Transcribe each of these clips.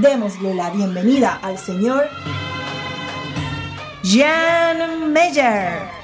Démosle la bienvenida al señor Jan Meyer.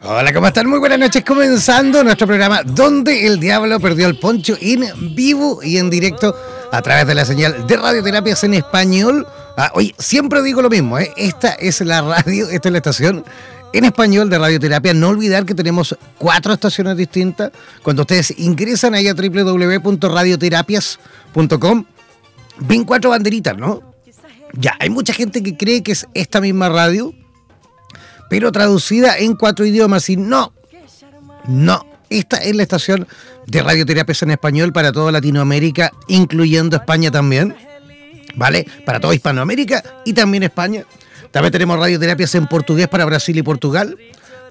Hola, ¿cómo están? Muy buenas noches. Comenzando nuestro programa Donde el Diablo Perdió el Poncho en vivo y en directo a través de la señal de radioterapias en español Ah, oye, siempre digo lo mismo, ¿eh? esta es la radio, esta es la estación en español de radioterapia. No olvidar que tenemos cuatro estaciones distintas. Cuando ustedes ingresan ahí a www.radioterapias.com, ven cuatro banderitas, ¿no? Ya, hay mucha gente que cree que es esta misma radio, pero traducida en cuatro idiomas. Y no, no, esta es la estación de radioterapias en español para toda Latinoamérica, incluyendo España también. ¿Vale? Para toda Hispanoamérica y también España. También tenemos radioterapias en portugués para Brasil y Portugal.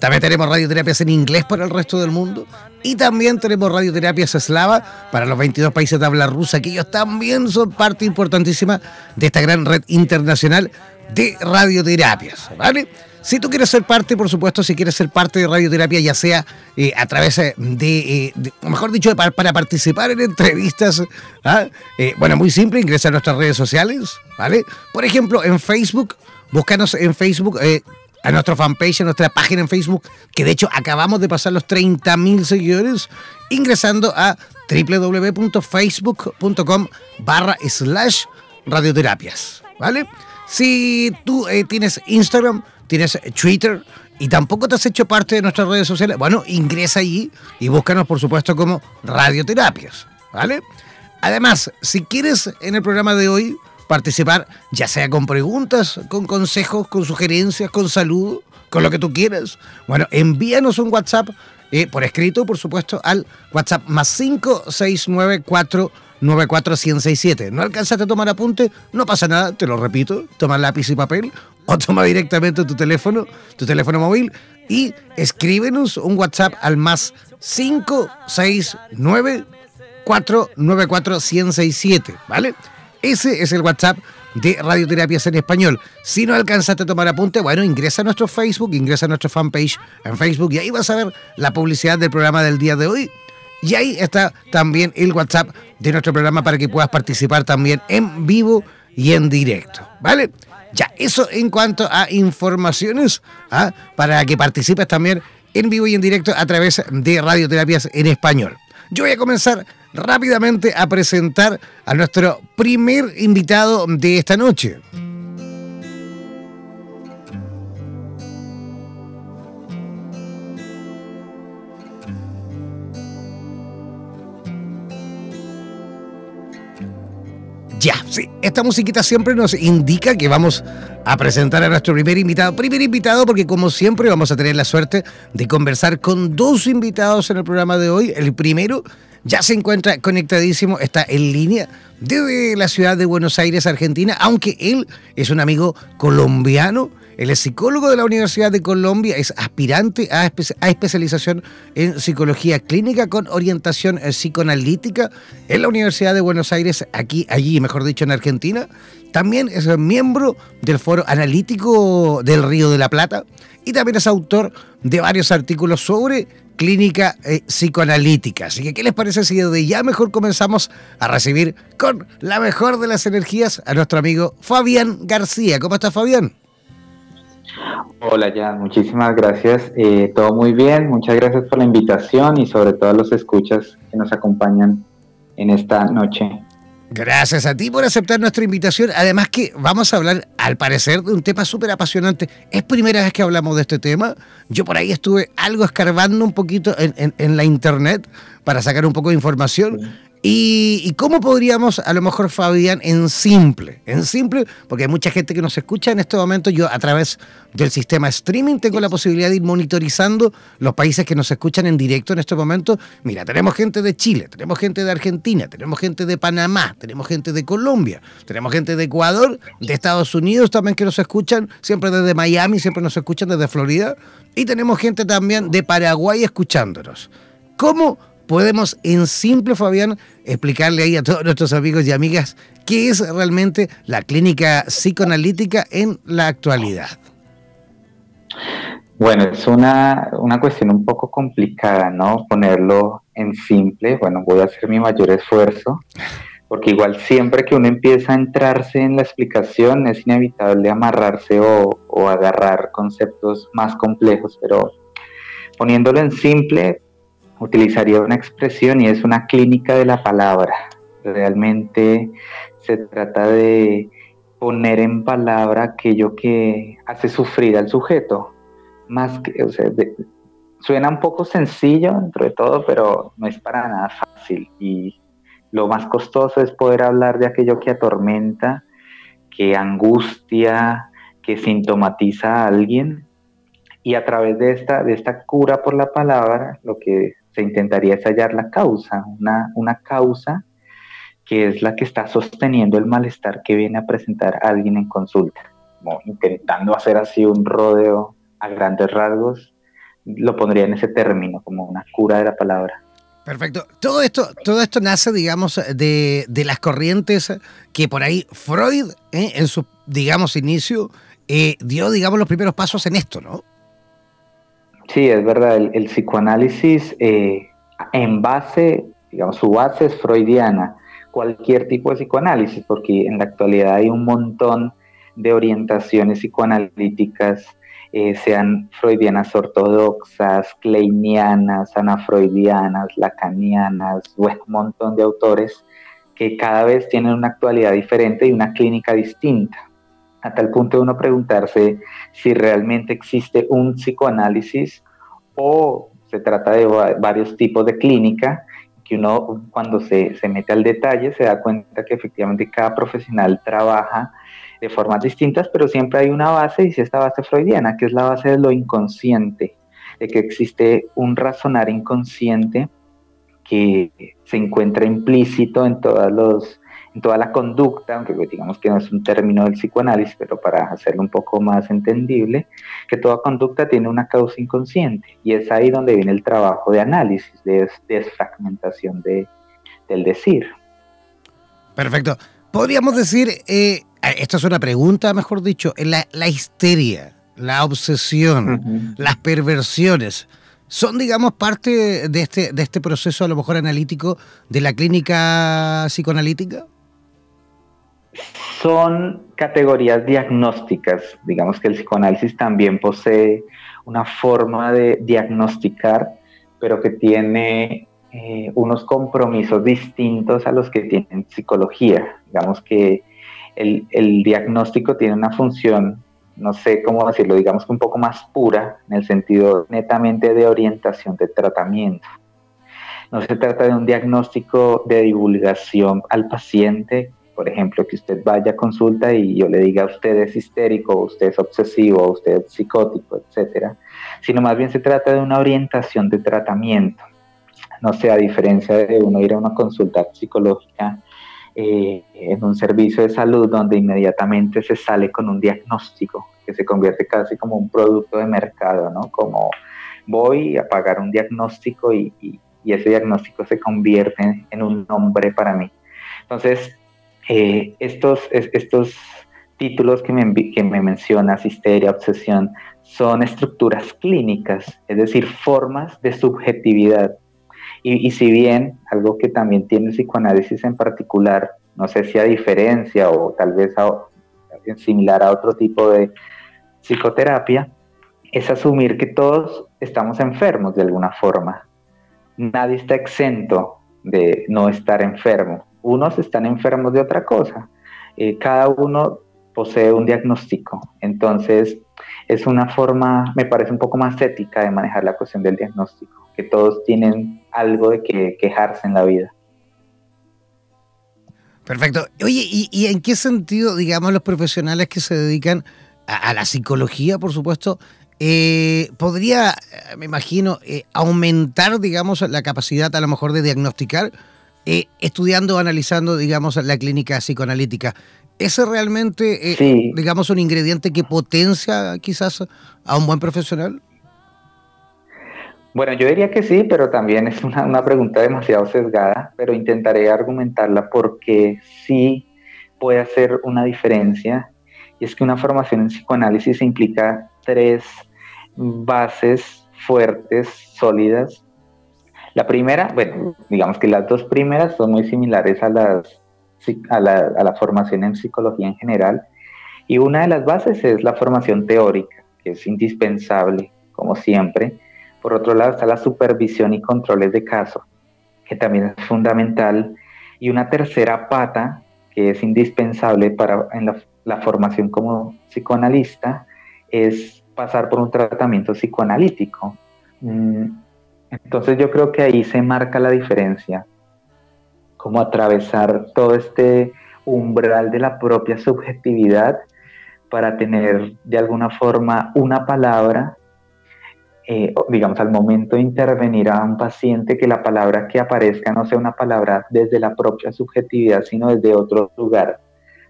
También tenemos radioterapias en inglés para el resto del mundo. Y también tenemos radioterapias eslava para los 22 países de habla rusa, que ellos también son parte importantísima de esta gran red internacional de radioterapias, ¿vale? Si tú quieres ser parte, por supuesto, si quieres ser parte de radioterapia, ya sea eh, a través eh, de, o mejor dicho, para, participar en entrevistas, ¿ah? eh, bueno, muy simple, ingresa a nuestras redes sociales, ¿vale? Por ejemplo, en Facebook, búscanos en Facebook, a nuestra fanpage, a nuestra página en Facebook, que de hecho acabamos de pasar los 30.000 seguidores, ingresando a www.facebook.com barra slash radioterapias, ¿vale? Si tú tienes Instagram, tienes Twitter y tampoco te has hecho parte de nuestras redes sociales, bueno, ingresa allí y búscanos, por supuesto, como Radioterapias, ¿vale? Además, si quieres en el programa de hoy participar, ya sea con preguntas, con consejos, con sugerencias, con salud, con lo que tú quieras, bueno, envíanos un WhatsApp eh, por escrito, por supuesto, al WhatsApp más 5694 94167. ¿No alcanzaste a tomar apunte? No pasa nada, te lo repito. Toma lápiz y papel o toma directamente tu teléfono, tu teléfono móvil y escríbenos un WhatsApp al más 569 494 167, ¿vale? Ese es el WhatsApp de Radioterapias en Español. Si no alcanzaste a tomar apunte, bueno, ingresa a nuestro Facebook, ingresa a nuestra fanpage en Facebook y ahí vas a ver la publicidad del programa del día de hoy y ahí está también el WhatsApp de nuestro programa para que puedas participar también en vivo y en directo. ¿Vale? Ya, eso en cuanto a informaciones, ¿ah? para que participes también en vivo y en directo a través de radioterapias en español. Yo voy a comenzar rápidamente a presentar a nuestro primer invitado de esta noche. Ya, sí, esta musiquita siempre nos indica que vamos a presentar a nuestro primer invitado. Primer invitado porque como siempre vamos a tener la suerte de conversar con dos invitados en el programa de hoy. El primero ya se encuentra conectadísimo, está en línea desde la ciudad de Buenos Aires, Argentina, aunque él es un amigo colombiano él es psicólogo de la Universidad de Colombia, es aspirante a, especialización en psicología clínica con orientación eh, psicoanalítica en la Universidad de Buenos Aires, aquí, allí, mejor dicho, en Argentina. También es miembro del Foro Analítico del Río de la Plata y también es autor de varios artículos sobre clínica eh, psicoanalítica. Así que, ¿qué les parece si desde ya mejor comenzamos a recibir con la mejor de las energías a nuestro amigo Fabián García? ¿Cómo estás, Fabián? Hola, Jan, muchísimas gracias. Eh, todo muy bien, muchas gracias por la invitación y sobre todo a los escuchas que nos acompañan en esta noche. Gracias a ti por aceptar nuestra invitación. Además que vamos a hablar, al parecer, de un tema súper apasionante. Es primera vez que hablamos de este tema. Yo por ahí estuve algo escarbando un poquito en, en la internet para sacar un poco de información. ¿Y, cómo podríamos, a lo mejor, Fabián, en simple, en simple, porque hay mucha gente que nos escucha en este momento, yo a través del sistema streaming tengo la posibilidad de ir monitorizando los países que nos escuchan en directo en este momento. Mira, tenemos gente de Chile, tenemos gente de Argentina, tenemos gente de Panamá, tenemos gente de Colombia, tenemos gente de Ecuador, de Estados Unidos también que nos escuchan, siempre desde Miami, siempre nos escuchan desde Florida, y tenemos gente también de Paraguay escuchándonos. ¿Cómo podemos en simple, Fabián, explicarle ahí a todos nuestros amigos y amigas qué es realmente la clínica psicoanalítica en la actualidad. Bueno, es una, una cuestión un poco complicada, ¿no? Ponerlo en simple. Bueno, voy a hacer mi mayor esfuerzo, porque igual siempre que uno empieza a entrarse en la explicación es inevitable amarrarse o, o agarrar conceptos más complejos, pero poniéndolo en simple, utilizaría una expresión y es una clínica de la palabra. Realmente se trata de poner en palabra aquello que hace sufrir al sujeto. Más que, o sea, suena un poco sencillo dentro de todo, pero no es para nada fácil. Y lo más costoso es poder hablar de aquello que atormenta, que angustia, que sintomatiza a alguien. Y a través de esta, de esta cura por la palabra, lo que se intentaría es hallar la causa, una, una causa que es la que está sosteniendo el malestar que viene a presentar alguien en consulta. Como intentando hacer así un rodeo a grandes rasgos, lo pondría en ese término, como una cura de la palabra. Perfecto. Todo esto, todo esto nace, digamos, de, las corrientes que por ahí Freud, eh, en su, digamos, inicio, eh, dio, digamos, los primeros pasos en esto, ¿no? Sí, es verdad, el, psicoanálisis eh, en base, digamos, su base es freudiana, cualquier tipo de psicoanálisis, porque en la actualidad hay un montón de orientaciones psicoanalíticas, eh, sean freudianas ortodoxas, kleinianas, anafreudianas, lacanianas, bueno, un montón de autores que cada vez tienen una actualidad diferente y una clínica distinta a tal punto de uno preguntarse si realmente existe un psicoanálisis o se trata de varios tipos de clínica, que uno cuando se, mete al detalle se da cuenta que efectivamente cada profesional trabaja de formas distintas, pero siempre hay una base, y es esta base freudiana, que es la base de lo inconsciente, de que existe un razonar inconsciente que se encuentra implícito en todos los toda la conducta, aunque digamos que no es un término del psicoanálisis, pero para hacerlo un poco más entendible, que toda conducta tiene una causa inconsciente y es ahí donde viene el trabajo de análisis, de desfragmentación de, del decir. Perfecto. Podríamos decir, eh, esta es una pregunta, mejor dicho, la, la histeria, la obsesión, las perversiones, son, digamos, parte de este, de este proceso a lo mejor analítico de la clínica psicoanalítica? Son categorías diagnósticas. Digamos que el psicoanálisis también posee una forma de diagnosticar, pero que tiene eh, unos compromisos distintos a los que tienen psicología. Digamos que el, el, diagnóstico tiene una función, no sé cómo decirlo, digamos que un poco más pura, en el sentido netamente de orientación de tratamiento. No se trata de un diagnóstico de divulgación al paciente, por ejemplo, que usted vaya a consulta y yo le diga usted es histérico, usted es obsesivo, usted es psicótico, etcétera, sino más bien se trata de una orientación de tratamiento. No sé, a diferencia de uno ir a una consulta psicológica eh, en un servicio de salud donde inmediatamente se sale con un diagnóstico que se convierte casi como un producto de mercado, ¿no? Como voy a pagar un diagnóstico y, ese diagnóstico se convierte en un nombre para mí. Entonces, eh, estos, estos títulos que me, que me mencionas, histeria, obsesión, son estructuras clínicas, es decir, formas de subjetividad y, si bien algo que también tiene el psicoanálisis en particular, no sé si a diferencia o tal vez similar a otro tipo de psicoterapia, es asumir que todos estamos enfermos de alguna forma. Nadie está exento de no estar enfermo. Unos están enfermos de otra cosa. Eh, cada uno posee un diagnóstico. Entonces, es una forma, me parece un poco más ética de manejar la cuestión del diagnóstico que todos tienen algo de que quejarse en la vida. Perfecto. Oye, ¿y, en qué sentido, digamos, los profesionales que se dedican a, la psicología, por supuesto, eh, podría, me imagino, eh, aumentar, digamos, la capacidad a lo mejor de diagnosticar, eh, estudiando o analizando, digamos, la clínica psicoanalítica? ¿Ese realmente, digamos, un ingrediente que potencia quizás a un buen profesional? Bueno, yo diría que sí, pero también es una, pregunta demasiado sesgada, pero intentaré argumentarla porque sí puede hacer una diferencia. Y es que una formación en psicoanálisis implica tres bases fuertes, sólidas. La primera, bueno, digamos que las dos primeras son muy similares a, las, a, la, a la formación en psicología en general. Y una de las bases es la formación teórica, que es indispensable, como siempre por otro lado está la supervisión y controles de caso, que también es fundamental. Y una tercera pata, que es indispensable para en la, formación como psicoanalista, es pasar por un tratamiento psicoanalítico. Mm, entonces yo creo que ahí se marca la diferencia, como atravesar todo este umbral de la propia subjetividad para tener de alguna forma una palabra eh, digamos, al momento de intervenir a un paciente, que la palabra que aparezca no sea una palabra desde la propia subjetividad, sino desde otro lugar,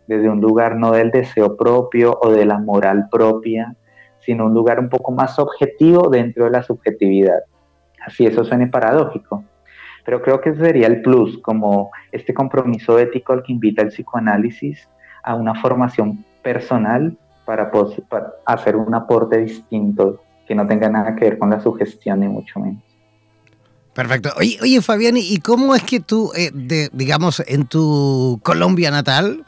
desde un lugar no del deseo propio o de la moral propia, sino un lugar un poco más objetivo dentro de la subjetividad. Así eso suene paradójico. Pero creo que ese sería el plus, como este compromiso ético al que invita el psicoanálisis a una formación personal para, hacer un aporte distinto que no tenga nada que ver con la sugestión, ni mucho menos. Perfecto. Oye, oye Fabián, ¿y cómo es que tú, eh, digamos, en tu Colombia natal,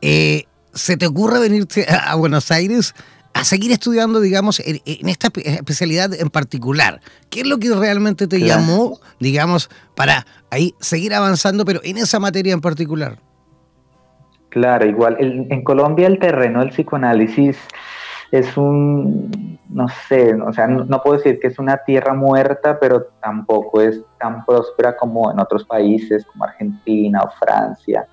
eh, se te ocurre venirte a, Buenos Aires a seguir estudiando, digamos, en, esta especialidad en particular? ¿Qué es lo que realmente te llamó, digamos, para ahí seguir avanzando, pero en esa materia en particular? Claro, igual, en Colombia el terreno del psicoanálisis es un, no sé, o sea, no, puedo decir que es una tierra muerta, pero tampoco es tan próspera como en otros países como Argentina o Francia,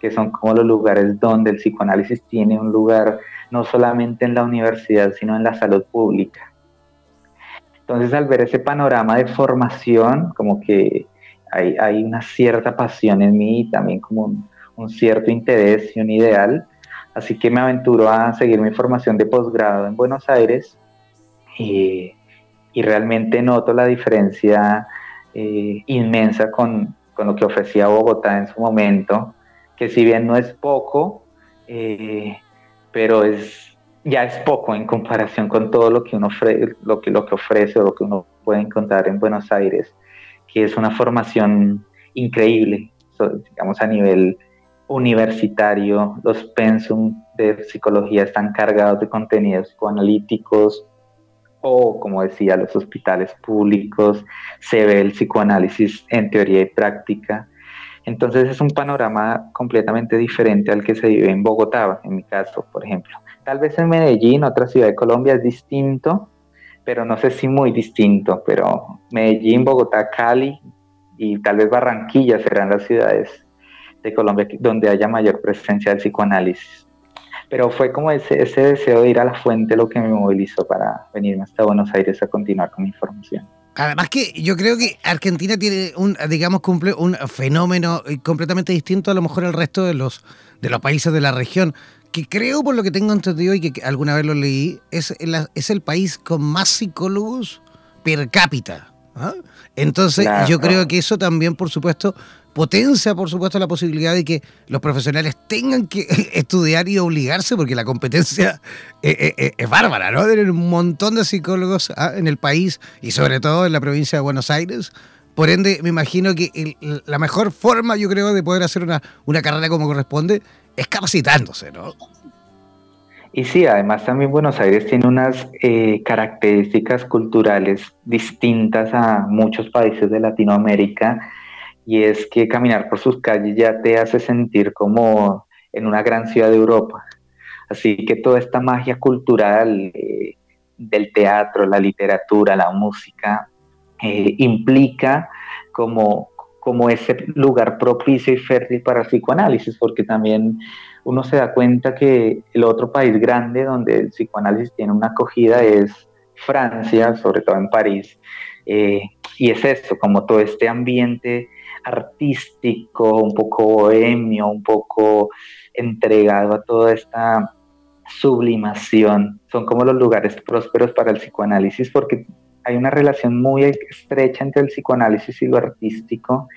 que son como los lugares donde el psicoanálisis tiene un lugar no solamente en la universidad, sino en la salud pública. Entonces, al ver ese panorama de formación, como que hay, hay una cierta pasión en mí y también como un, un cierto interés y un ideal, Así que me aventuro a seguir mi formación de posgrado en Buenos Aires y, realmente noto la diferencia eh, inmensa con, lo que ofrecía Bogotá en su momento, que si bien no es poco, eh, pero es, ya es poco en comparación con todo lo que uno ofrece, lo que, lo que ofrece o lo que uno puede encontrar en Buenos Aires, que es una formación increíble, digamos a nivel universitario, los pensum de psicología están cargados de contenidos psicoanalíticos, o, como decía, los hospitales públicos, se ve el psicoanálisis en teoría y práctica. Entonces es un panorama completamente diferente al que se vive en Bogotá, en mi caso, por ejemplo. Tal vez en Medellín, otra ciudad de Colombia, es distinto, pero no sé si muy distinto, pero Medellín, Bogotá, Cali y tal vez Barranquilla serán las ciudades de Colombia donde haya mayor presencia del psicoanálisis. Pero fue como ese, ese deseo de ir a la fuente lo que me movilizó para venirme hasta Buenos Aires a continuar con mi formación. Además que yo creo que Argentina tiene un, digamos, cumple un fenómeno completamente distinto a lo mejor al resto de los, de los países de la región, que creo, por lo que tengo entendido y que alguna vez lo leí, es el, es el país con más psicólogos per cápita. ¿ah? Entonces, yo creo que eso también, por supuesto, potencia, por supuesto, la posibilidad de que los profesionales tengan que estudiar y obligarse, porque la competencia eh, eh, eh, es, bárbara, ¿no? Tener un montón de psicólogos ¿ah? en el país y sobre todo en la provincia de Buenos Aires. Por ende, me imagino que la mejor forma, yo creo, de poder hacer una, una carrera como corresponde es capacitándose, ¿no? Y sí, además también Buenos Aires tiene unas características culturales distintas a muchos países de Latinoamérica y es que caminar por sus calles ya te hace sentir como en una gran ciudad de Europa. Así que toda esta magia cultural eh, del teatro, la literatura, la música, eh, implica como, como ese lugar propicio y fértil para el psicoanálisis, porque también uno se da cuenta que el otro país grande donde el psicoanálisis tiene una acogida es Francia, sobre todo en París. Eh, y es eso, como todo este ambiente artístico, un poco bohemio, un poco entregado a toda esta sublimación. Son como los lugares prósperos para el psicoanálisis porque hay una relación muy estrecha entre el psicoanálisis y lo artístico,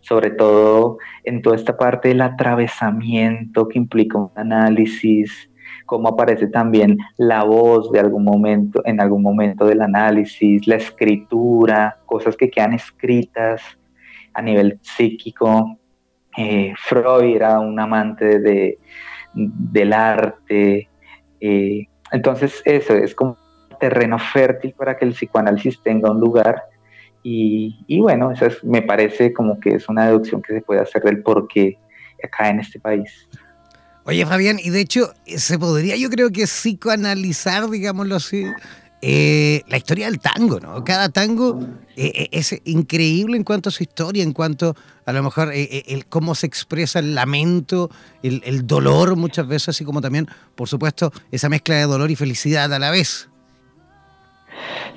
sobre todo en toda esta parte del atravesamiento que implica un análisis, cómo aparece también la voz de algún momento, en algún momento del análisis, la escritura, cosas que quedan escritas a nivel psíquico. Eh, Freud era un amante de, del arte. Eh, entonces eso es como terreno fértil para que el psicoanálisis tenga un lugar. Y, bueno, eso me parece como que es una deducción que se puede hacer del porqué acá en este país. Oye, Fabián, y de hecho, se podría, yo creo que psicoanalizar, digámoslo así, eh, la historia del tango, ¿no? Cada tango eh, eh, es increíble en cuanto a su historia, en cuanto a lo mejor el, cómo se expresa el lamento, el, dolor muchas veces, así como también, por supuesto, esa mezcla de dolor y felicidad a la vez.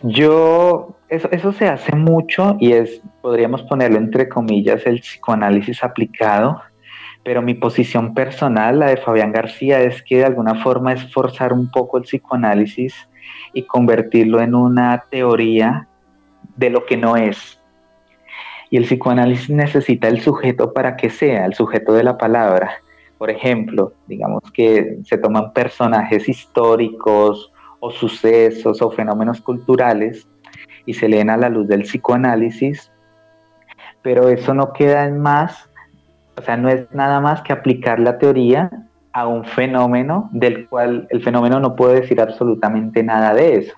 Yo, eso, eso se hace mucho y es, podríamos ponerlo entre comillas, el psicoanálisis aplicado, pero mi posición personal, la de Fabián García, es que de alguna forma es forzar un poco el psicoanálisis y convertirlo en una teoría de lo que no es. Y el psicoanálisis necesita el sujeto para que sea, el sujeto de la palabra. Por ejemplo, digamos que se toman personajes históricos o sucesos o fenómenos culturales y se leen a la luz del psicoanálisis, pero eso no queda en más, o sea, no es nada más que aplicar la teoría a un fenómeno del cual el fenómeno no puede decir absolutamente nada de eso.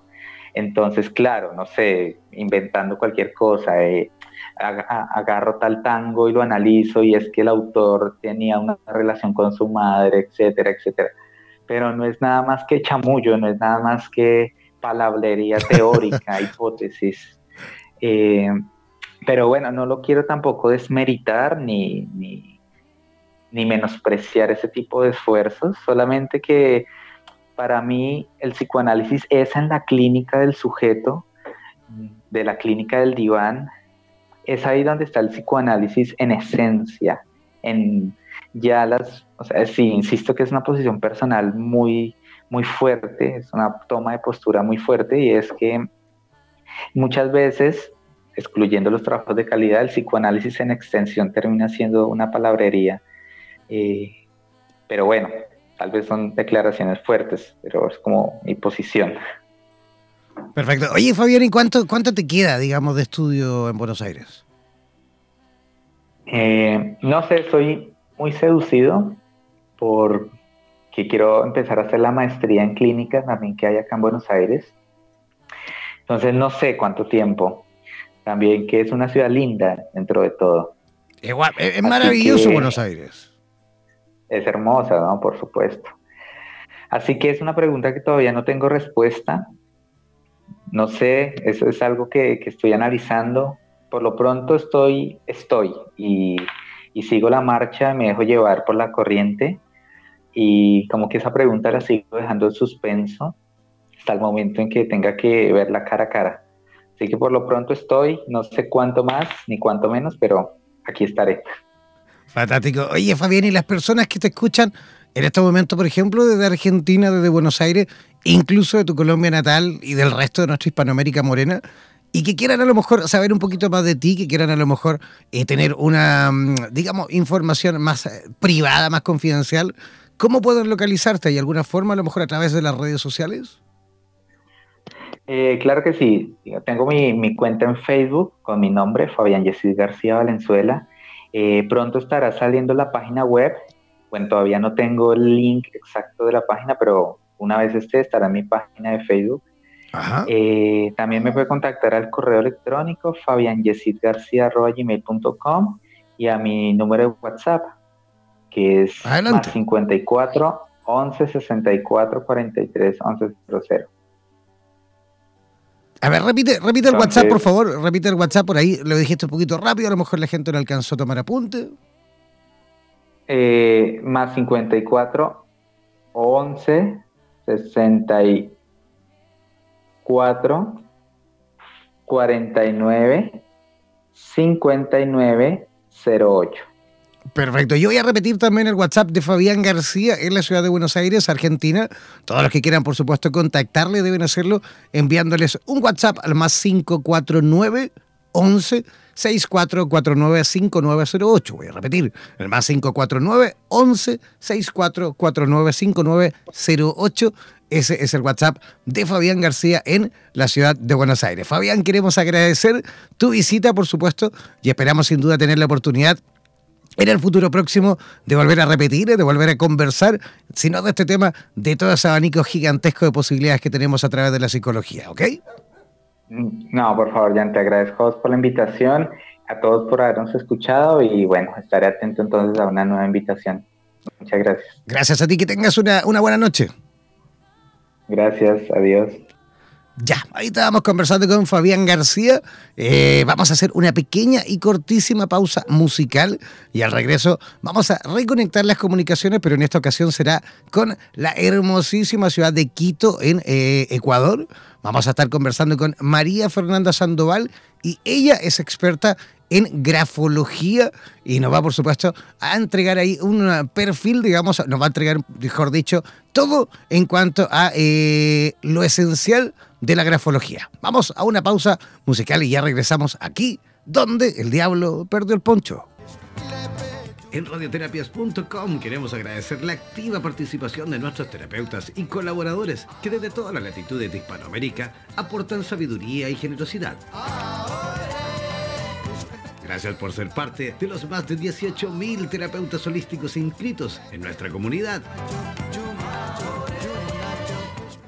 Entonces, claro, no sé, inventando cualquier cosa, eh, agarro tal tango y lo analizo y es que el autor tenía una relación con su madre, etcétera, etcétera. Pero no es nada más que chamullo, no es nada más que palabrería teórica, hipótesis. Eh, pero bueno, no lo quiero tampoco desmeritar ni, ni ni menospreciar ese tipo de esfuerzos, solamente que para mí el psicoanálisis es en la clínica del sujeto, de la clínica del diván, es ahí donde está el psicoanálisis en esencia, en ya las, o sea, sí, insisto que es una posición personal muy, muy fuerte, es una toma de postura muy fuerte y es que muchas veces, excluyendo los trabajos de calidad, el psicoanálisis en extensión termina siendo una palabrería eh, pero bueno, tal vez son declaraciones fuertes, pero es como mi posición. Perfecto. Oye, Fabián, ¿y cuánto, cuánto te queda, digamos, de estudio en Buenos Aires? Eh, no sé, soy muy seducido por que quiero empezar a hacer la maestría en clínica también que hay acá en Buenos Aires. Entonces no sé cuánto tiempo. También que es una ciudad linda dentro de todo. es maravilloso Buenos Aires. Es hermosa, ¿no? Por supuesto. Así que es una pregunta que todavía no tengo respuesta. No sé, eso es algo que, estoy analizando. Por lo pronto estoy, estoy y, y sigo la marcha, me dejo llevar por la corriente y como que esa pregunta la sigo dejando en suspenso hasta el momento en que tenga que verla cara a cara. Así que por lo pronto estoy, no sé cuánto más ni cuánto menos, pero aquí estaré. Fantástico. Oye, Fabián, y las personas que te escuchan en este momento, por ejemplo, desde Argentina, desde Buenos Aires, incluso de tu Colombia natal y del resto de nuestra Hispanoamérica morena, y que quieran a lo mejor saber un poquito más de ti, que quieran a lo mejor eh, tener una, mm, digamos, información más eh, privada, más confidencial, ¿cómo pueden localizarte? ¿Hay alguna forma, a lo mejor a través de las redes sociales? Eh, claro que sí. Tengo mi, cuenta en Facebook con mi nombre, Fabián Yesid García Valenzuela. Eh, pronto estará saliendo la página web. Bueno, todavía no tengo el link exacto de la página, pero una vez esté, estará en mi página de Facebook. Eh, también me puede contactar al correo electrónico fabianyesidgarcia.gmail.com y a mi número de WhatsApp, que es más 54 11 64 43 11 00. A ver, repite, repite el WhatsApp, por favor. Repite el WhatsApp por ahí. Lo dijiste un poquito rápido, a lo mejor la gente no alcanzó a tomar apunte. Eh, más 54 11 64 49 59 08. Perfecto. Yo voy a repetir también el WhatsApp de Fabián García en la ciudad de Buenos Aires, Argentina. Todos los que quieran, por supuesto, contactarle deben hacerlo enviándoles un WhatsApp al más 549 11 6449 5908. Voy a repetir, el más 549 11 6449 5908. Ese es el WhatsApp de Fabián García en la ciudad de Buenos Aires. Fabián, queremos agradecer tu visita, por supuesto, y esperamos sin duda tener la oportunidad en el futuro próximo de volver a repetir, de volver a conversar, sino de este tema, de todo ese abanico gigantesco de posibilidades que tenemos a través de la psicología, ¿ok? No, por favor, Jan, te agradezco por la invitación, a todos por habernos escuchado y bueno, estaré atento entonces a una nueva invitación. Muchas gracias. Gracias a ti, que tengas una, una buena noche. Gracias, adiós. Ya, ahí estábamos conversando con Fabián García. Eh, vamos a hacer una pequeña y cortísima pausa musical y al regreso vamos a reconectar las comunicaciones, pero en esta ocasión será con la hermosísima ciudad de Quito en eh, Ecuador. Vamos a estar conversando con María Fernanda Sandoval y ella es experta en grafología y nos va, por supuesto, a entregar ahí un perfil, digamos, nos va a entregar, mejor dicho, todo en cuanto a eh, lo esencial de la grafología. Vamos a una pausa musical y ya regresamos aquí, donde el diablo perdió el poncho. En radioterapias.com queremos agradecer la activa participación de nuestros terapeutas y colaboradores que desde todas las latitudes de Hispanoamérica aportan sabiduría y generosidad. Gracias por ser parte de los más de 18.000 terapeutas holísticos inscritos en nuestra comunidad.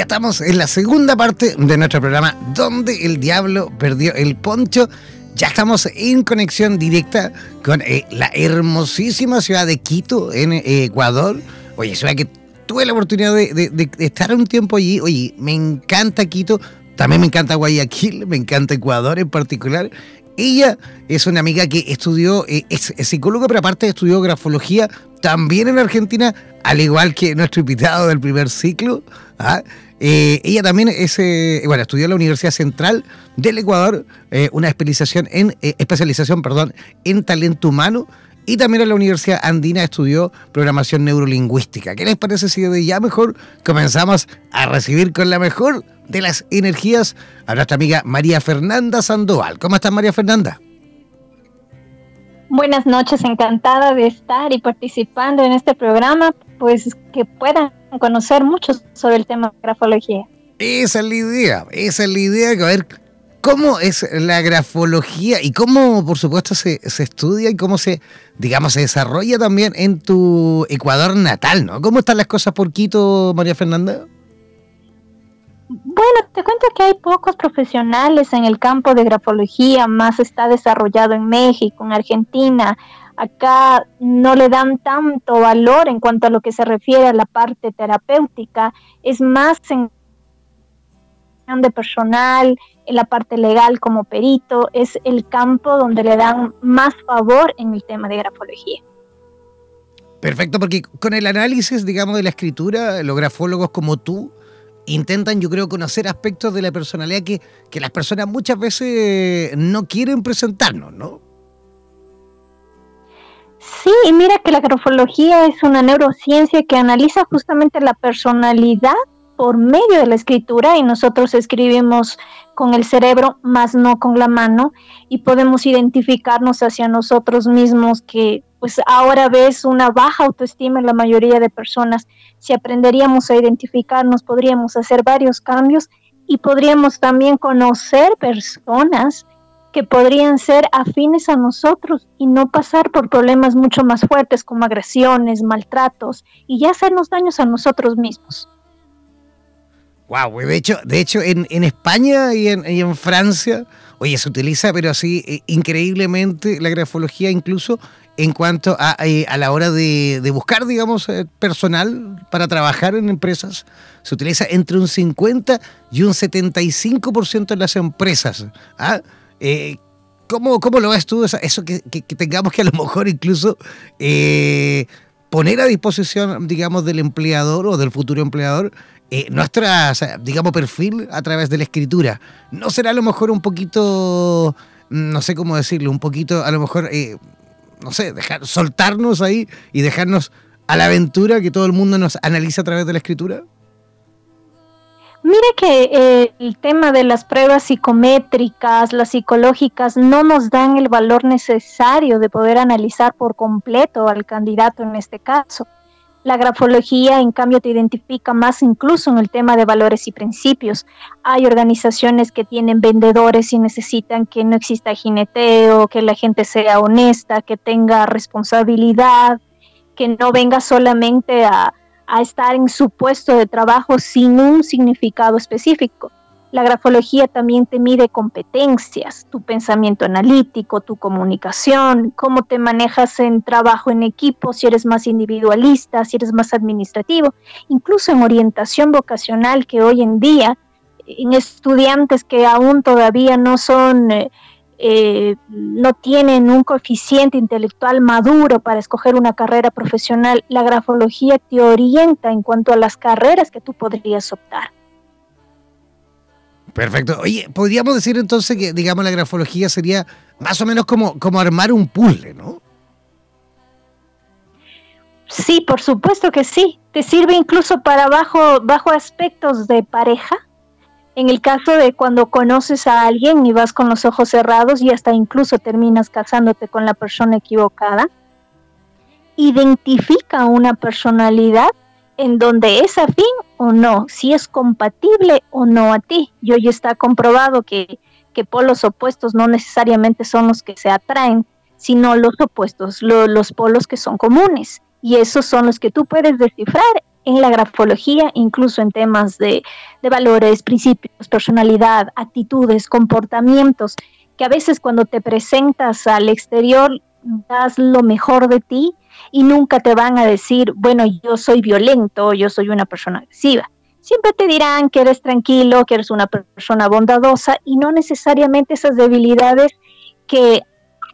Ya, estamos en la segunda parte de nuestro programa donde el diablo perdió el poncho. Ya estamos en conexión directa con eh, la hermosísima ciudad de Quito, en eh, Ecuador. Oye, ve que tuve la oportunidad de, estar un tiempo allí. Oye, me encanta Quito, también me encanta Guayaquil, me encanta Ecuador en particular. Ella es una amiga que estudió, eh, es, psicóloga, pero aparte estudió grafología también en Argentina, al igual que nuestro invitado del primer ciclo. ¿ah? Eh, ella también es, eh, bueno, estudió en la Universidad Central del Ecuador, una especialización en, especialización, perdón, en talento humano y también en la Universidad Andina estudió programación neurolingüística. ¿Qué les parece si de ya mejor comenzamos a recibir con la mejor de las energías a nuestra amiga María Fernanda Sandoval? ¿Cómo estás María Fernanda? Buenas noches, encantada de estar y participando en este programa, pues que puedan conocer mucho sobre el tema de grafología. Esa es la idea, esa es la idea, a ver ¿Cómo es la grafología y cómo, por supuesto, se, estudia y cómo se, digamos, se desarrolla también en tu Ecuador natal, ¿no? ¿Cómo están las cosas por Quito, María Fernanda? Bueno, te cuento que hay pocos profesionales en el campo de grafología, más está desarrollado en México, en Argentina. Acá no le dan tanto valor en cuanto a lo que se refiere a la parte terapéutica, es más en de personal, en la parte legal como perito, es el campo donde le dan más favor en el tema de grafología. Perfecto, porque con el análisis, digamos, de la escritura, los grafólogos como tú intentan, yo creo, conocer aspectos de la personalidad que, que las personas muchas veces no quieren presentarnos, ¿no? Sí, mira que la grafología es una neurociencia que analiza justamente la personalidad por medio de la escritura y nosotros escribimos con el cerebro, más no con la mano, y podemos identificarnos hacia nosotros mismos que pues ahora ves una baja autoestima en la mayoría de personas. Si aprenderíamos a identificarnos, podríamos hacer varios cambios y podríamos también conocer personas que podrían ser afines a nosotros y no pasar por problemas mucho más fuertes como agresiones, maltratos y ya hacernos daños a nosotros mismos. Wow, de hecho, de hecho en, España y en, Francia, oye, se utiliza, pero así eh, increíblemente la grafología incluso en cuanto a, eh, a la hora de, buscar, digamos, eh, personal para trabajar en empresas. Se utiliza entre un 50 y un 75% en las empresas. ¿ah? ¿Cómo, ¿cómo, lo ves tú? Eso que, tengamos que a lo mejor incluso poner a disposición, digamos, del empleador o del futuro empleador eh, nuestra, digamos, perfil a través de la escritura. ¿No será a lo mejor un poquito, no sé cómo decirlo, un poquito, a lo mejor, eh, no sé, dejar, soltarnos ahí y dejarnos a la aventura que todo el mundo nos analiza a través de la escritura? Mire que eh, el tema de las pruebas psicométricas, las psicológicas, no nos dan el valor necesario de poder analizar por completo al candidato en este caso. La grafología, en cambio, te identifica más incluso en el tema de valores y principios. Hay organizaciones que tienen vendedores y necesitan que no exista jineteo, que la gente sea honesta, que tenga responsabilidad, que no venga solamente a, a estar en su puesto de trabajo sin un significado específico. La grafología también te mide competencias, tu pensamiento analítico, tu comunicación, cómo te manejas en trabajo en equipo, si eres más individualista, si eres más administrativo, incluso en orientación vocacional que hoy en día, en estudiantes que aún todavía no son, eh, eh, no tienen un coeficiente intelectual maduro para escoger una carrera profesional, la grafología te orienta en cuanto a las carreras que tú podrías optar. Perfecto. Oye, podríamos decir entonces que, digamos, la grafología sería más o menos como, como armar un puzzle, ¿no? Sí, por supuesto que sí. Te sirve incluso para bajo, bajo aspectos de pareja. En el caso de cuando conoces a alguien y vas con los ojos cerrados y hasta incluso terminas casándote con la persona equivocada. Identifica una personalidad en donde es afín o no, si es compatible o no a ti. Y hoy está comprobado que, que polos opuestos no necesariamente son los que se atraen, sino los opuestos, los polos que son comunes. Y esos son los que tú puedes descifrar en la grafología, incluso en temas de, valores, principios, personalidad, actitudes, comportamientos, que a veces cuando te presentas al exterior das lo mejor de ti y nunca te van a decir, bueno, yo soy violento, yo soy una persona agresiva. Siempre te dirán que eres tranquilo, que eres una persona bondadosa y no necesariamente esas debilidades que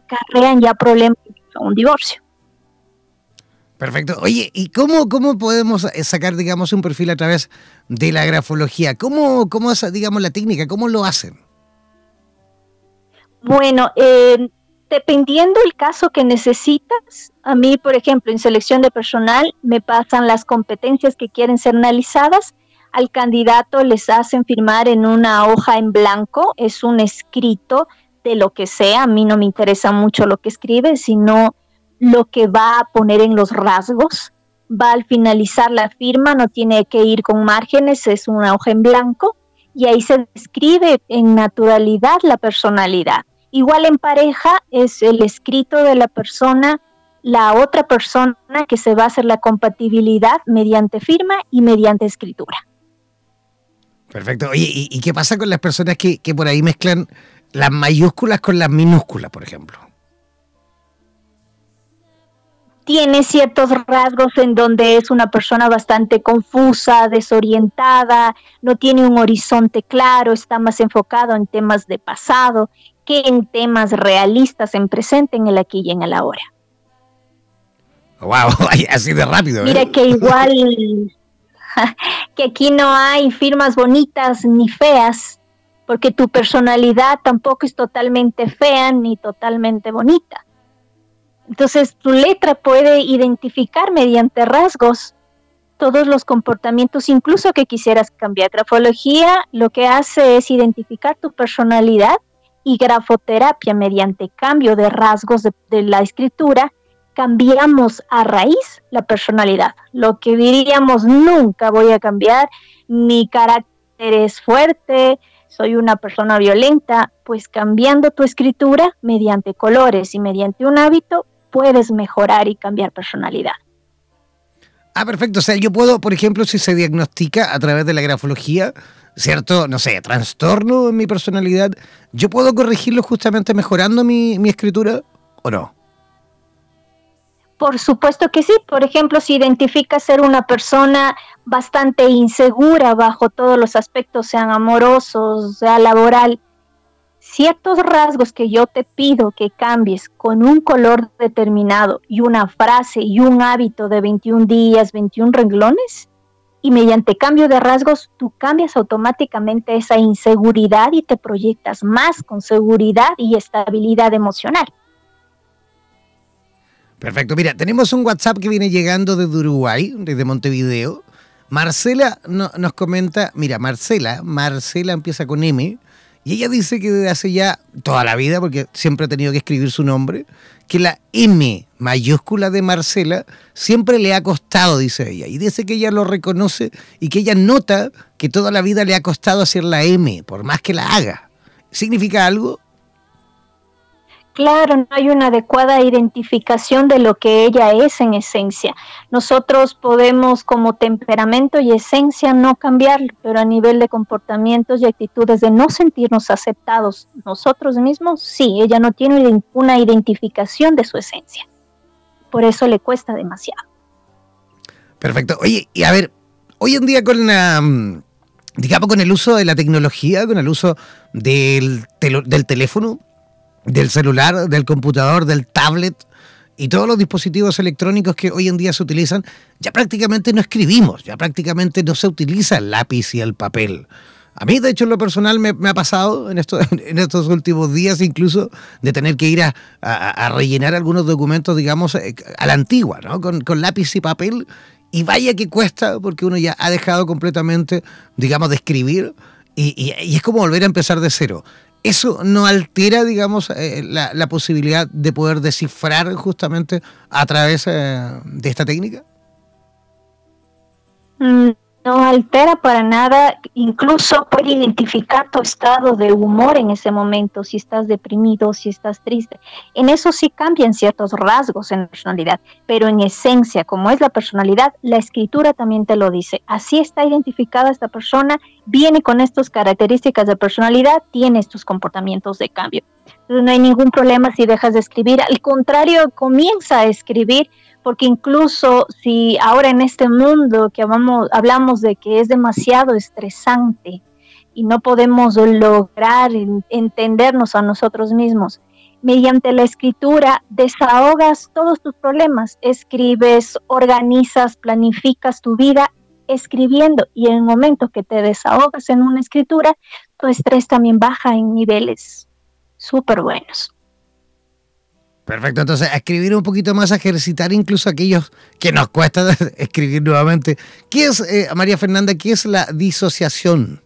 acarrean ya problemas un divorcio. Perfecto. Oye, ¿y cómo, cómo podemos sacar, digamos, un perfil a través de la grafología? ¿Cómo, cómo es, digamos, la técnica? ¿Cómo lo hacen? Bueno, eh, dependiendo el caso que necesitas, a mí, por ejemplo, en selección de personal me pasan las competencias que quieren ser analizadas, al candidato les hacen firmar en una hoja en blanco, es un escrito de lo que sea, a mí no me interesa mucho lo que escribe, sino lo que va a poner en los rasgos, va al finalizar la firma, no tiene que ir con márgenes, es una hoja en blanco y ahí se describe en naturalidad la personalidad Igual en pareja es el escrito de la persona, la otra persona que se va a hacer la compatibilidad mediante firma y mediante escritura. Perfecto. Oye, ¿y, qué pasa con las personas que, que por ahí mezclan las mayúsculas con las minúsculas, por ejemplo? Tiene ciertos rasgos en donde es una persona bastante confusa, desorientada, no tiene un horizonte claro, está más enfocado en temas de pasado que en temas realistas en presente, en el aquí y en el ahora. Wow, así de rápido. Mira ¿eh? que igual que aquí no hay firmas bonitas ni feas, porque tu personalidad tampoco es totalmente fea ni totalmente bonita. Entonces tu letra puede identificar mediante rasgos todos los comportamientos, incluso que quisieras cambiar. Grafología lo que hace es identificar tu personalidad y grafoterapia mediante cambio de rasgos de, la escritura, cambiamos a raíz la personalidad. Lo que diríamos nunca voy a cambiar, mi carácter es fuerte, soy una persona violenta, pues cambiando tu escritura mediante colores y mediante un hábito puedes mejorar y cambiar personalidad. Ah, perfecto. O sea, yo puedo, por ejemplo, si se diagnostica a través de la grafología, cierto, no sé, trastorno en mi personalidad, ¿yo puedo corregirlo justamente mejorando mi, escritura o no? Por supuesto que sí. Por ejemplo, si identificas ser una persona bastante insegura bajo todos los aspectos, sean amorosos, sea laboral, ciertos rasgos que yo te pido que cambies con un color determinado y una frase y un hábito de 21 días, 21 renglones, y mediante cambio de rasgos tú cambias automáticamente esa inseguridad y te proyectas más con seguridad y estabilidad emocional. Perfecto, mira, tenemos un WhatsApp que viene llegando desde Uruguay, desde Montevideo. Marcela nos comenta, mira, Marcela, Marcela empieza con M, y ella dice que desde hace ya toda la vida, porque siempre ha tenido que escribir su nombre, que la M mayúscula de Marcela siempre le ha costado, dice ella. Y dice que ella lo reconoce y que ella nota que toda la vida le ha costado hacer la M, por más que la haga. ¿Significa algo? Claro, no hay una adecuada identificación de lo que ella es en esencia. Nosotros podemos como temperamento y esencia no cambiarlo, pero a nivel de comportamientos y actitudes de no sentirnos aceptados nosotros mismos, sí, ella no tiene una identificación de su esencia. Por eso le cuesta demasiado. Perfecto. Oye, y a ver, hoy en día con mm, digamos con el uso de la tecnología, con el uso del teléfono, del celular, del computador, del tablet y todos los dispositivos electrónicos que hoy en día se utilizan, ya prácticamente no escribimos, ya prácticamente no se utiliza el lápiz y el papel. A mí, de hecho, en lo personal me, ha pasado en, en estos últimos días incluso de tener que ir a, rellenar algunos documentos, digamos, eh, a la antigua, ¿no? Con, lápiz y papel. Y vaya que cuesta, porque uno ya ha dejado completamente, digamos, de escribir. y es como volver a empezar de cero. ¿Eso no altera, digamos, eh, la, posibilidad de poder descifrar justamente a través eh, de esta técnica? Mm, no altera para nada, incluso puede identificar tu estado de humor en ese momento, si estás deprimido, si estás triste. En eso sí cambian ciertos rasgos en la personalidad, pero en esencia, como es la personalidad, la escritura también te lo dice. Así está identificada esta persona, viene con estas características de personalidad, tiene estos comportamientos de cambio. Entonces no hay ningún problema si dejas de escribir, al contrario, comienza a escribir porque incluso si ahora en este mundo que hablamos, hablamos de que es demasiado estresante y no podemos lograr entendernos a nosotros mismos, mediante la escritura desahogas todos tus problemas, escribes, organizas, planificas tu vida escribiendo y en el momento que te desahogas en una escritura, tu estrés también baja en niveles súper buenos. Perfecto, entonces escribir un poquito más, ejercitar incluso aquellos que nos cuesta escribir nuevamente. ¿Qué es, eh, María Fernanda, qué es la disociación?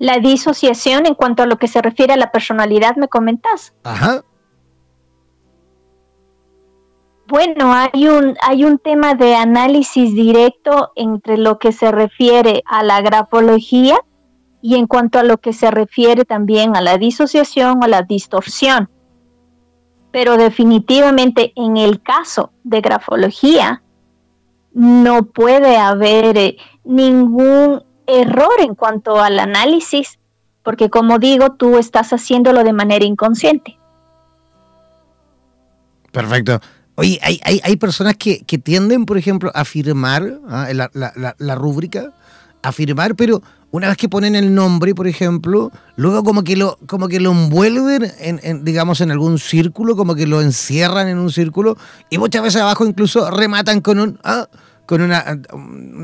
La disociación en cuanto a lo que se refiere a la personalidad, ¿me comentas? Ajá. Bueno, hay un, hay un tema de análisis directo entre lo que se refiere a la grafología y en cuanto a lo que se refiere también a la disociación o la distorsión. Pero definitivamente en el caso de grafología no puede haber eh, ningún error en cuanto al análisis, porque como digo, tú estás haciéndolo de manera inconsciente. Perfecto. Oye, hay, hay, personas que, tienden, por ejemplo, a afirmar ¿ah? la, la, la rúbrica, afirmar, pero una vez que ponen el nombre, por ejemplo, luego como que lo, como que lo envuelven en, digamos, en algún círculo, como que lo encierran en un círculo, y muchas veces abajo incluso rematan con un ah, con una,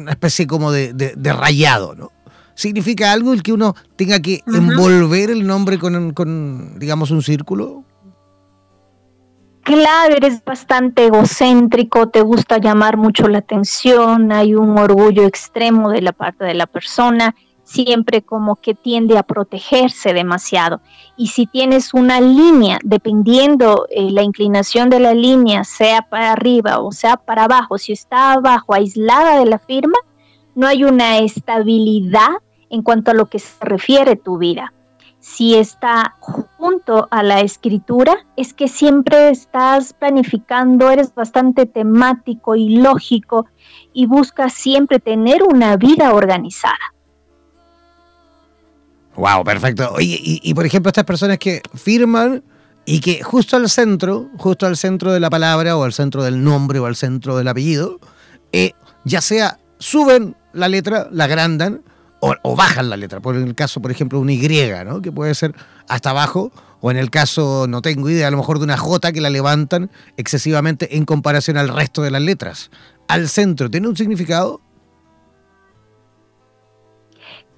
especie como de, rayado, ¿no? ¿Significa algo el que uno tenga que envolver el nombre con, con, digamos, un círculo? Claro, eres bastante egocéntrico, te gusta llamar mucho la atención, hay un orgullo extremo de la parte de la persona siempre como que tiende a protegerse demasiado. Y si tienes una línea, dependiendo eh, la inclinación de la línea, sea para arriba o sea para abajo, si está abajo, aislada de la firma, no hay una estabilidad en cuanto a lo que se refiere tu vida. Si está junto a la escritura, es que siempre estás planificando, eres bastante temático y lógico y buscas siempre tener una vida organizada. Wow, perfecto. Oye, y, por ejemplo, estas personas que firman y que justo al centro, justo al centro de la palabra o al centro del nombre o al centro del apellido, eh, ya sea suben la letra, la agrandan o, bajan la letra. Por el caso, por ejemplo, una Y, ¿no? Que puede ser hasta abajo, o en el caso, no tengo idea, a lo mejor de una J que la levantan excesivamente en comparación al resto de las letras. Al centro, ¿tiene un significado?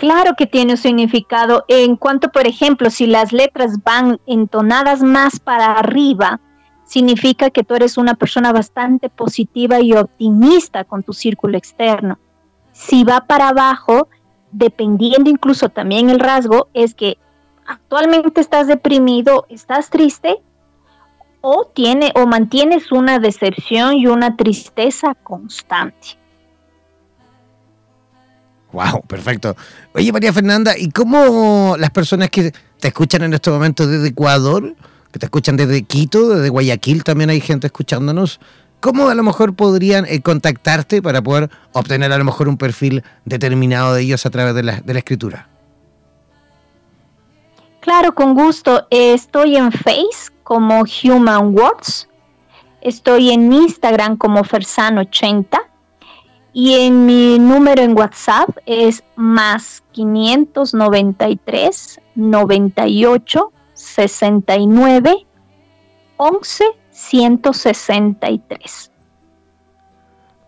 Claro que tiene un significado. En cuanto, por ejemplo, si las letras van entonadas más para arriba, significa que tú eres una persona bastante positiva y optimista con tu círculo externo. Si va para abajo, dependiendo incluso también el rasgo, es que actualmente estás deprimido, estás triste o tiene o mantienes una decepción y una tristeza constante. Wow, perfecto. Oye, María Fernanda, ¿y cómo las personas que te escuchan en este momento desde Ecuador, que te escuchan desde Quito, desde Guayaquil, también hay gente escuchándonos, ¿cómo a lo mejor podrían eh, contactarte para poder obtener a lo mejor un perfil determinado de ellos a través de la, de la escritura? Claro, con gusto. Estoy en Face como Human Words. Estoy en Instagram como Fersan80 y en mi número en WhatsApp es más 593 98 69 11 163.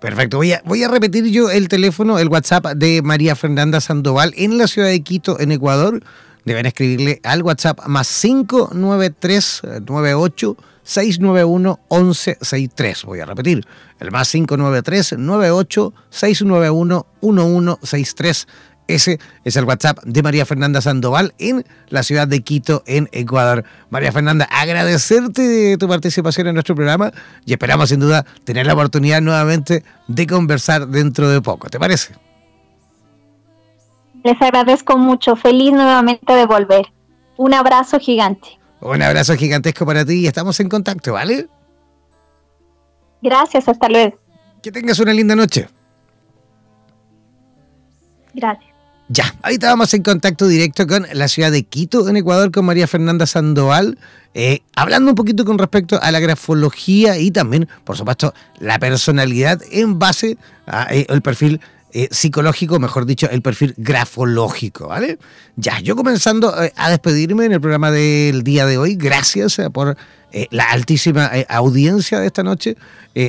Perfecto. Voy a, voy a repetir yo el teléfono, el WhatsApp de María Fernanda Sandoval en la ciudad de Quito, en Ecuador. Deben escribirle al WhatsApp más 593 98 691-1163. Voy a repetir, el más 593-98-691-1163 Ese es el WhatsApp de María Fernanda Sandoval en la ciudad de Quito, en Ecuador. María Fernanda, agradecerte tu participación en nuestro programa y esperamos sin duda tener la oportunidad nuevamente de conversar dentro de poco. ¿Te parece? Les agradezco mucho. Feliz nuevamente de volver. Un abrazo gigante. Un abrazo gigantesco para ti y estamos en contacto, ¿vale? Gracias, hasta luego. Que tengas una linda noche. Gracias. Ya, ahí estábamos en contacto directo con la ciudad de Quito, en Ecuador, con María Fernanda Sandoval, eh, hablando un poquito con respecto a la grafología y también, por supuesto, la personalidad en base al eh, perfil eh, psicológico, mejor dicho, el perfil grafológico, ¿vale? Ya, yo comenzando a despedirme en el programa del día de hoy, gracias por la altísima audiencia de esta noche.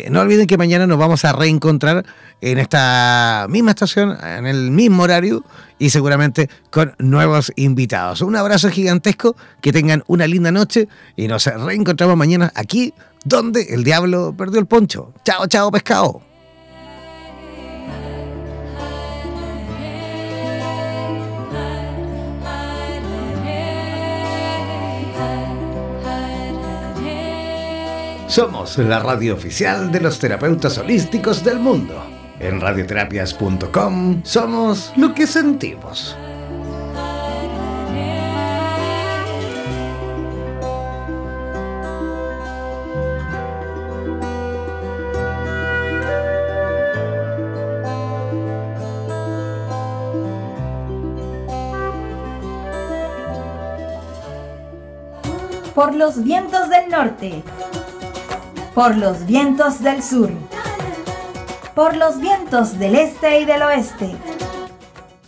no olviden que mañana nos vamos a reencontrar en esta misma estación, en el mismo horario y seguramente con nuevos invitados. Un abrazo gigantesco, que tengan una linda noche y nos reencontramos mañana aquí donde el diablo perdió el poncho. Chao, chao, pescado. Somos la radio oficial de los terapeutas holísticos del mundo. En radioterapias.com somos lo que sentimos. Por los vientos del norte. Por los vientos del sur por los vientos del este y del oeste.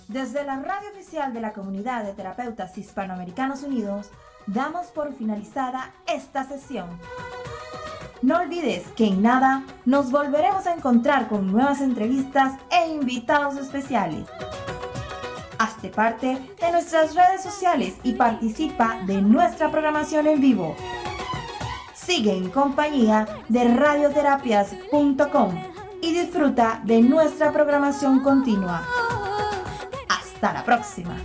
Desde la radio oficial de la Comunidad de Terapeutas Hispanoamericanos Unidos, damos por finalizada esta sesión. No olvides que en nada nos volveremos a encontrar con nuevas entrevistas e invitados especiales. Hazte parte de nuestras redes sociales y participa de nuestra programación en vivo. Sigue en compañía de radioterapias.com y disfruta de nuestra programación continua. Hasta la próxima.